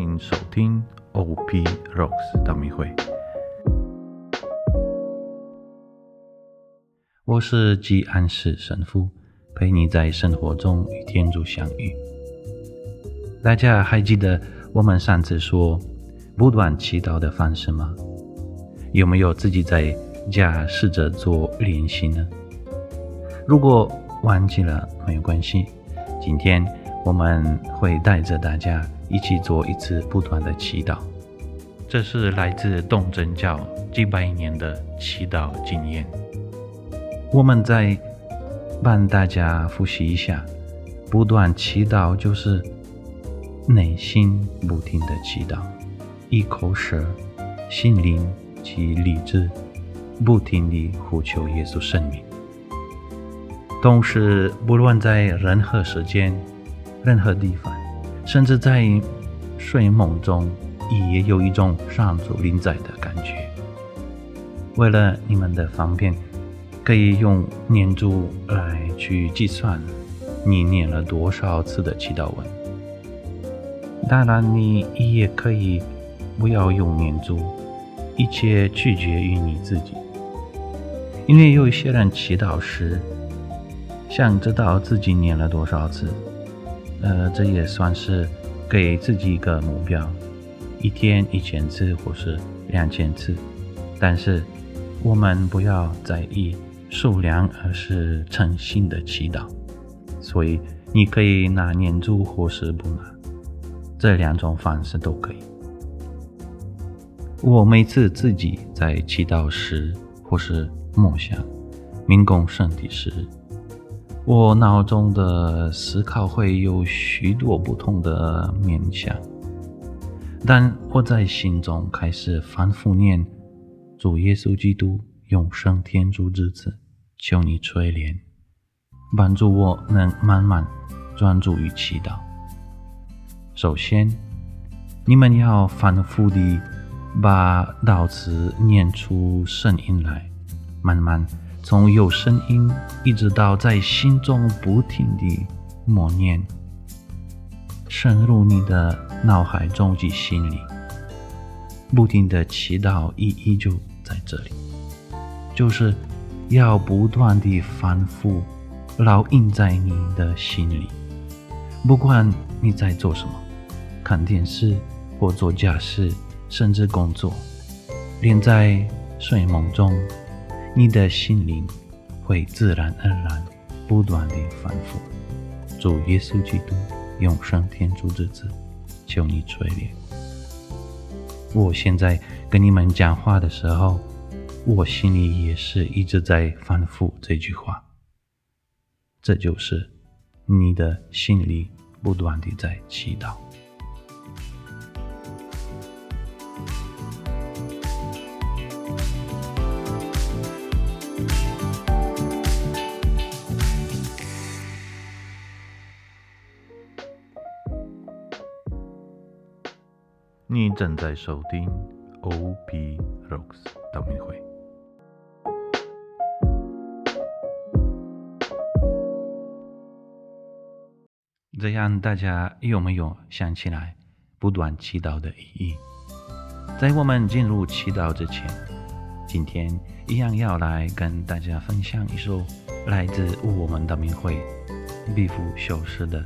迎收听 OP Rocks 道明会。我是吉安市神父，陪你在生活中与天主相遇。大家还记得我们上次说不断祈祷的方式吗？有没有自己在家试着做练习呢？如果忘记了没有关系，今天我们会带着大家一起做一次不断的祈祷。这是来自东正教几百年的祈祷经验。我们再帮大家复习一下：不断祈祷就是内心不停的祈祷，一口舌、心灵及理智不停地呼求耶稣圣名。同时，不论在任何时间、任何地方，甚至在睡梦中，也有一种上主临在的感觉。为了你们的方便，可以用念珠来去计算你念了多少次的祈祷文。当然，你也可以不要用念珠，一切取决于你自己。因为有一些人祈祷时，想知道自己念了多少次，呃，这也算是给自己一个目标，一天一千次或是两千次。但是我们不要在意数量，而是诚心的祈祷。所以你可以拿念珠或是不拿，这两种方式都可以。我每次自己在祈祷时或是默想、明供圣体时。我脑中的思考会有许多不同的面向，但我在心中开始反复念主耶稣基督永生天主之子，求你垂怜，帮助我能慢慢专注于祈祷。首先，你们要反复地把祷词念出声音来，慢慢。从有声音一直到在心中不停地默念，深入你的脑海中及心里，不停的祈祷意义就在这里，就是要不断地反复烙印在你的心里。不管你在做什么，看电视或做家事，甚至工作，连在睡梦中。你的心灵会自然而然不断地反复。主耶稣基督，永生天主之子，求你垂怜。我现在跟你们讲话的时候，我心里也是一直在反复这句话。这就是你的心里不断地在祈祷。正在收听 OP Rocks 道明会。这样大家有没有想起来不断祈祷的意义？在我们进入祈祷之前，今天一样要来跟大家分享一首来自我们道明会毕福修士的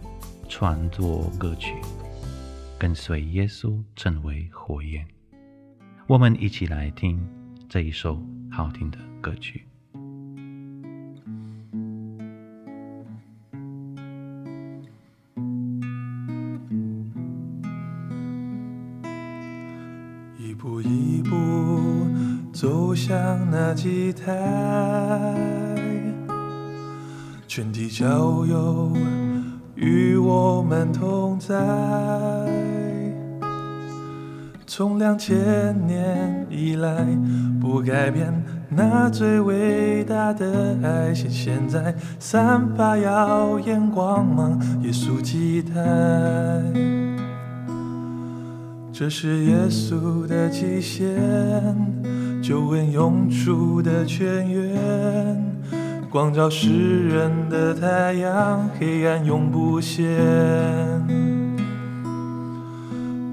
创作歌曲。跟随耶稣成为火焰，我们一起来听这一首好听的歌曲。一步一步走向那祭台，全体教友与我们同在。从两千年以来不改变，那最伟大的爱，现现在散发耀眼光芒，耶稣基台。这是耶稣的极限，救恩涌出的泉源，光照世人的太阳，黑暗永不现。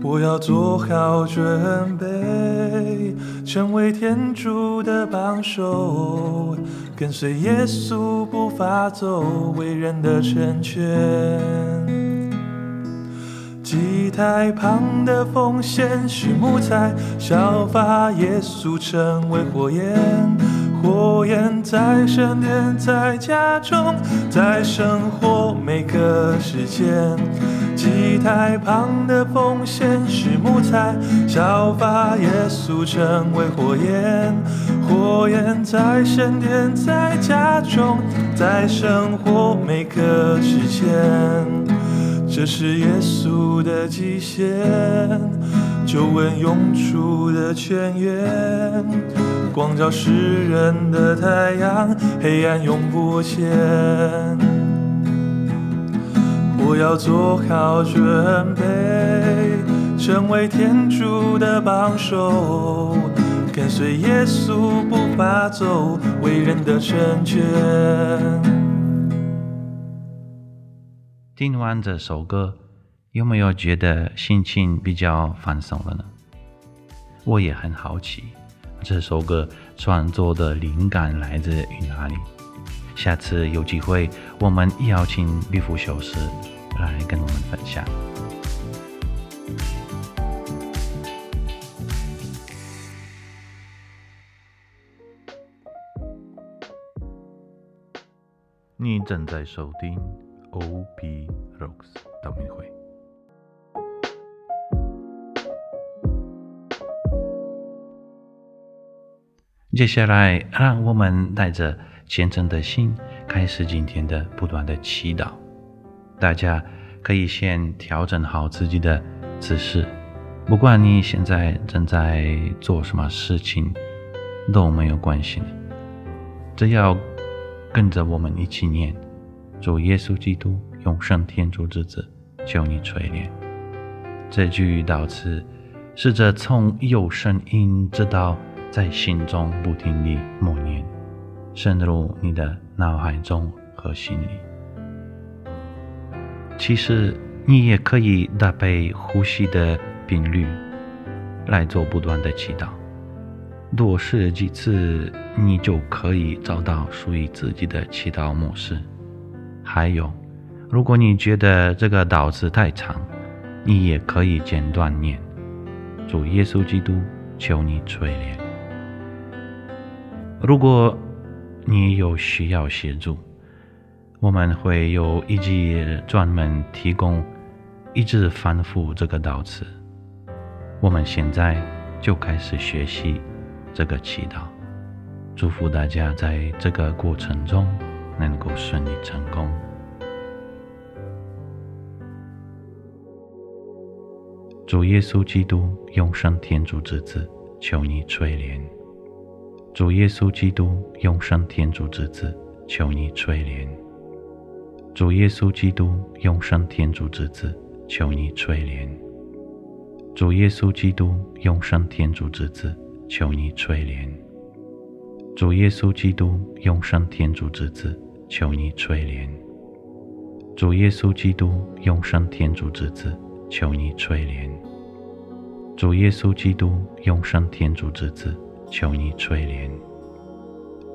我要做好准备，成为天主的帮手，跟随耶稣步伐走，为人的成全。祭台旁的奉献是木材，效法耶稣成为火焰，火焰在圣殿，在家中，在生活每个时间。祭台旁的奉献是木材，效法耶稣成为火焰，火焰在圣殿，在家中，在生活每个时间。这是耶稣的极限，救恩涌出的泉源，光照世人的太阳，黑暗永不现。我要做好准备，成为天主的帮手，跟随耶稣步伐走，为人的成全。听完这首歌，有没有觉得心情比较放松了呢？我也很好奇，这首歌创作的灵感来自于哪里？下次有机会，我们邀请毕福修士来跟我们分享。你正在收听 OP Rocks 道明会。接下来，让我们带着虔诚的心，开始今天的不断的祈祷。大家可以先调整好自己的姿势，不管你现在正在做什么事情，都没有关系。只要跟着我们一起念：主耶稣基督永生天主之子，求你垂怜。这句祷词，试着从有声音直到在心中不停地默念，深入你的脑海中和心里。其实你也可以搭配呼吸的频率来做不断的祈祷，多试几次，你就可以找到属于自己的祈祷模式。还有，如果你觉得这个祷词太长，你也可以简短念：主耶稣基督，求你垂怜。如果你有需要协助，我们会有一集专门提供一直反复这个祷词。我们现在就开始学习这个祈祷，祝福大家在这个过程中能够顺利成功。主耶稣基督，永生天主之子，求你垂怜。主耶稣基督，永生天主之子，求你垂怜。主耶稣基督，永生天主之子，求你垂怜。主耶稣基督，永生天主之子，求你垂怜。主耶稣基督，永生天主之子，求你垂怜。主耶稣基督，永生天主之子，求你垂怜。主耶稣基督，永生天主之子，求你垂怜。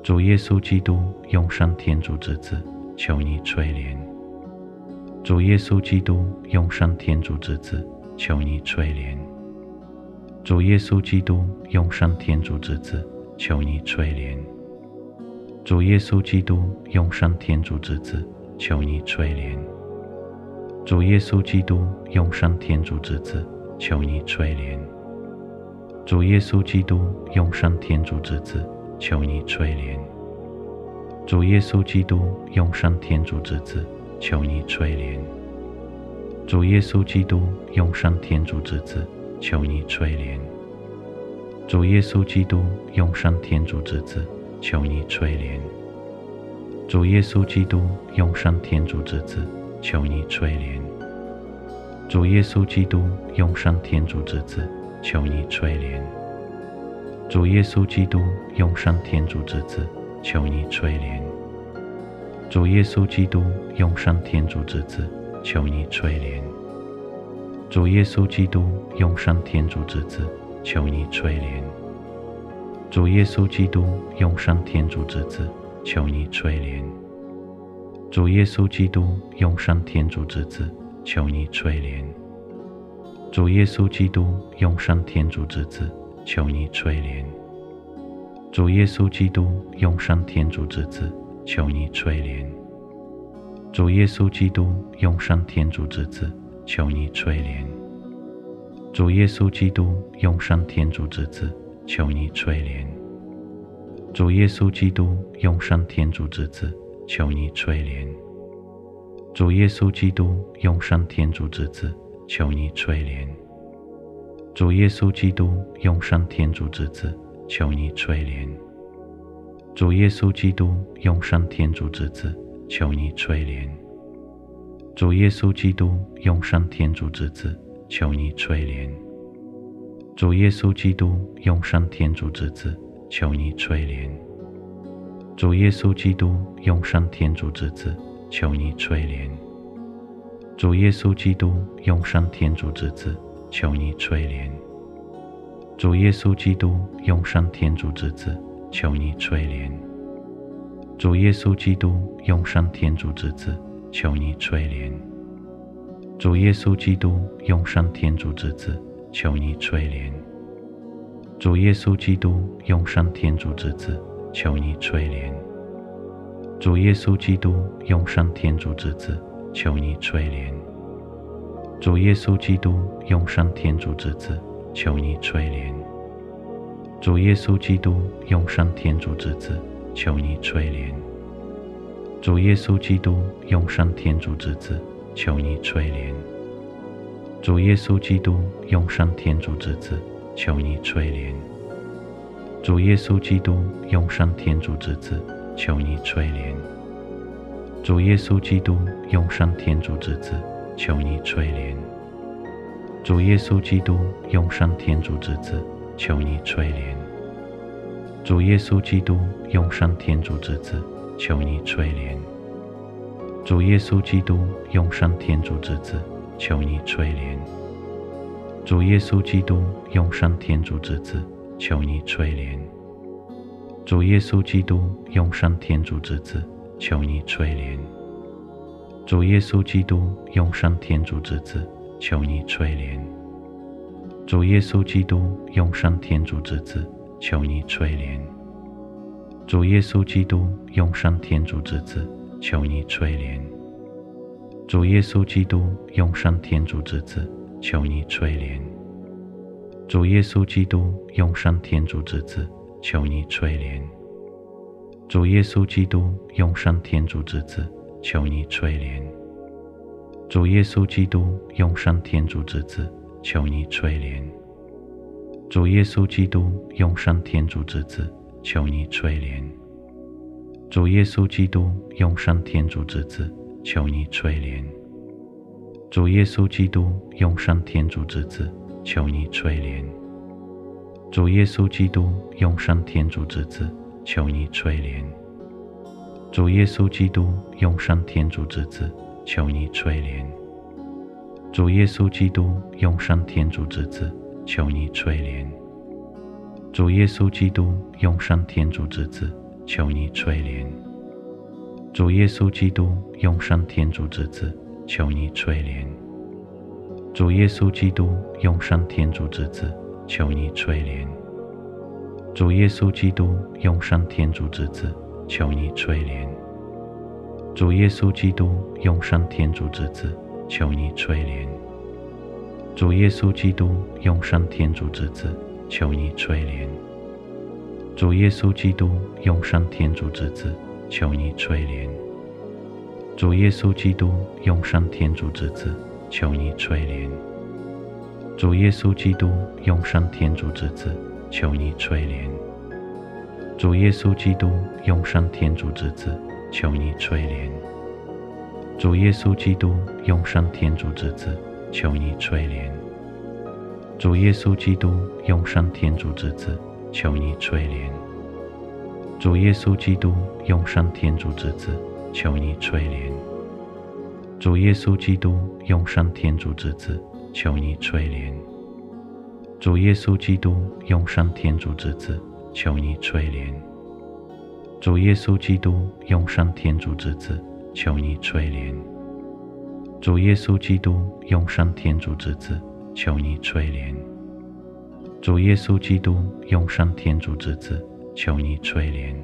主耶稣基督，永生天主之子。求你垂怜，主耶稣基督，永生天主之子，求你垂怜。主耶稣基督，永生天主之子，求你垂怜。主耶稣基督，永生天主之子，求你垂怜。主耶稣基督，永生天主之子，求你垂怜。主耶稣基督，永生天主之子，求你垂怜。主耶稣基督，永生天主之子，求你垂怜。主耶稣基督，永生天主之子，求你垂怜。主耶稣基督，永生天主之子，求你垂怜。主耶稣基督，永生天主之子，求你垂怜。主耶稣基督，永生天主之子，求你垂怜。主耶稣基督，永生天主之子。求你垂怜，主耶稣基督，永生天主之子，求你垂怜。主耶稣基督永生天主之子，求你垂怜。主耶稣基督永生天主之子，求你垂怜。主耶稣基督永生天主之子，求你垂怜。主耶稣基督永生天主之子，求你垂怜。主耶稣基督永生天主之子，求你垂怜。主耶稣基督永生天主之子，求你垂怜。主耶稣基督永生天主之子，求你垂怜。主耶稣基督永生天主之子，求你垂怜。主耶稣基督永生天主之子，求你垂怜。主耶稣基督永生天主之子，求你垂怜。主耶稣基督永生天主之子，求你垂怜。主耶稣基督永生天主之子，求你垂怜。主耶稣基督永生天主之子，求你垂怜。主耶稣基督永生天主之子，求你垂怜。主耶稣基督永生天主之子，求你垂怜。主耶稣基督永生天主之子，求你垂怜。主耶稣基督永生天主之子，求你垂怜。主耶稣基督永生天主之子，求你垂怜。主耶稣基督永生天主之子，求你垂怜。主耶稣基督永生天主之子，求你垂怜。主耶稣基督永生天主之子，求你垂怜。主耶稣基督永生天主之子，求你垂怜。主耶稣基督永生天主之子，求你垂怜。主耶稣基督永生天主之子，求你垂怜。主耶稣基督永生天主之子，求你垂怜。主耶稣基督永生天主之子，求你垂怜。主耶稣基督永生天主之子，求你垂怜。主耶稣基督永生天主之子，求你垂怜。主耶稣基督永生天主之子，求你垂怜。主耶稣基督永生天主之子，求你垂怜。主耶稣基督永生天主之子，求你垂怜。主耶稣基督永生天主之子，求你垂怜。主耶稣基督永生天主之子，求你垂怜。主耶稣基督永生天主之子，求你垂怜。主耶稣基督永生天主之子，求你垂怜。主耶稣基督永生天主之子，求你垂怜。主耶稣基督永生天主之子，求你垂怜。主耶稣基督永生天主之子，求你垂怜。主耶稣基督永生天主之子，求你垂怜。主耶稣基督永生天主之子，求你垂怜。主耶稣基督永生天主之子，求你垂怜。主耶稣基督永生天主之子，求你垂怜。主耶稣基督永生天主之子，求你垂怜。主耶稣基督永生天主之子，求你垂怜。主耶稣基督永生天主之子，求你垂怜。主耶稣基督永生天主之子，求你垂怜。主耶稣基督永生天主之子，求你垂怜。主耶稣基督永生天主之子，求你垂怜。主耶稣基督永生天主之子，求你垂怜。主耶稣基督永生天主之子，求你垂怜。主耶稣基督永生天主之子，求你垂怜。主耶稣基督永生天主之子，求你垂怜。主耶稣基督永生天主之子，求你垂怜。主耶稣基督永生天主之子，求你垂怜。主耶稣基督永生天主之子，求你垂怜。主耶稣基督永生天主之子，求你垂怜。主耶稣基督永生天主之子，求你垂怜。主耶稣基督永生天主之子，求你垂怜。主耶稣基督，永生天主之子，求你垂怜。主耶稣基督，永生天主之子，求你垂怜。主耶稣基督，永生天主之子，求你垂怜。主耶稣基督，永生天主之子，求你垂怜。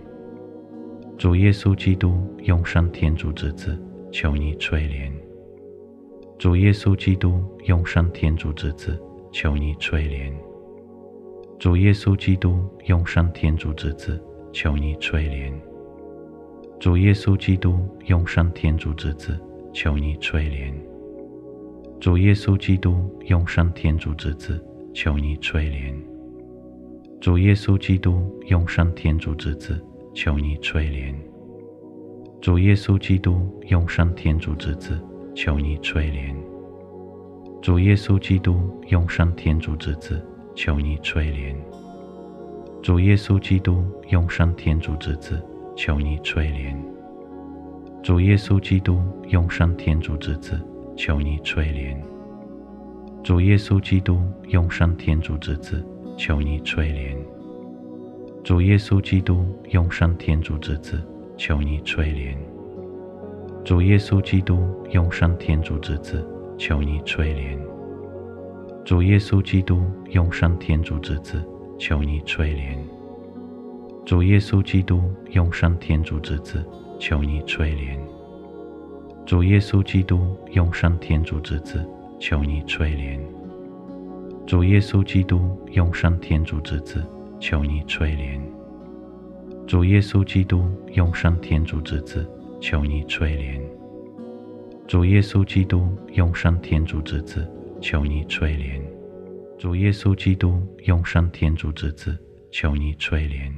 主耶稣基督，永生天主之子，求你垂怜。主耶稣基督，永生天主之子，求你垂怜。主耶稣基督，永生天主之子，求你垂怜。主耶稣基督，永生天主之子，求你垂怜。主耶稣基督，永生天主之子，求你垂怜。主耶稣基督，永生天主之子，求你垂怜。主耶稣基督，永生天主之子，求你垂怜。主耶稣基督，永生天主之子，求你垂怜。主耶稣基督，永生天主之子，求你垂怜。主耶稣基督，永生天主之子，求你垂怜。主耶稣基督，永生天主之子，求你垂怜。主耶稣基督，永生天主之子，求你垂怜。主耶稣基督，永生天主之子，求你垂怜。主耶稣基督，永生天主之子，求你垂怜。主耶稣基督，永生天主之子，求你垂怜。主耶稣基督，永生天主之子，求你垂怜。主耶稣基督，永生天主之子，求你垂怜。主耶稣基督，永生天主之子，求你垂怜。主耶稣基督，永生天主之子，求你垂怜。主耶稣基督，永生天主之子，求你垂怜。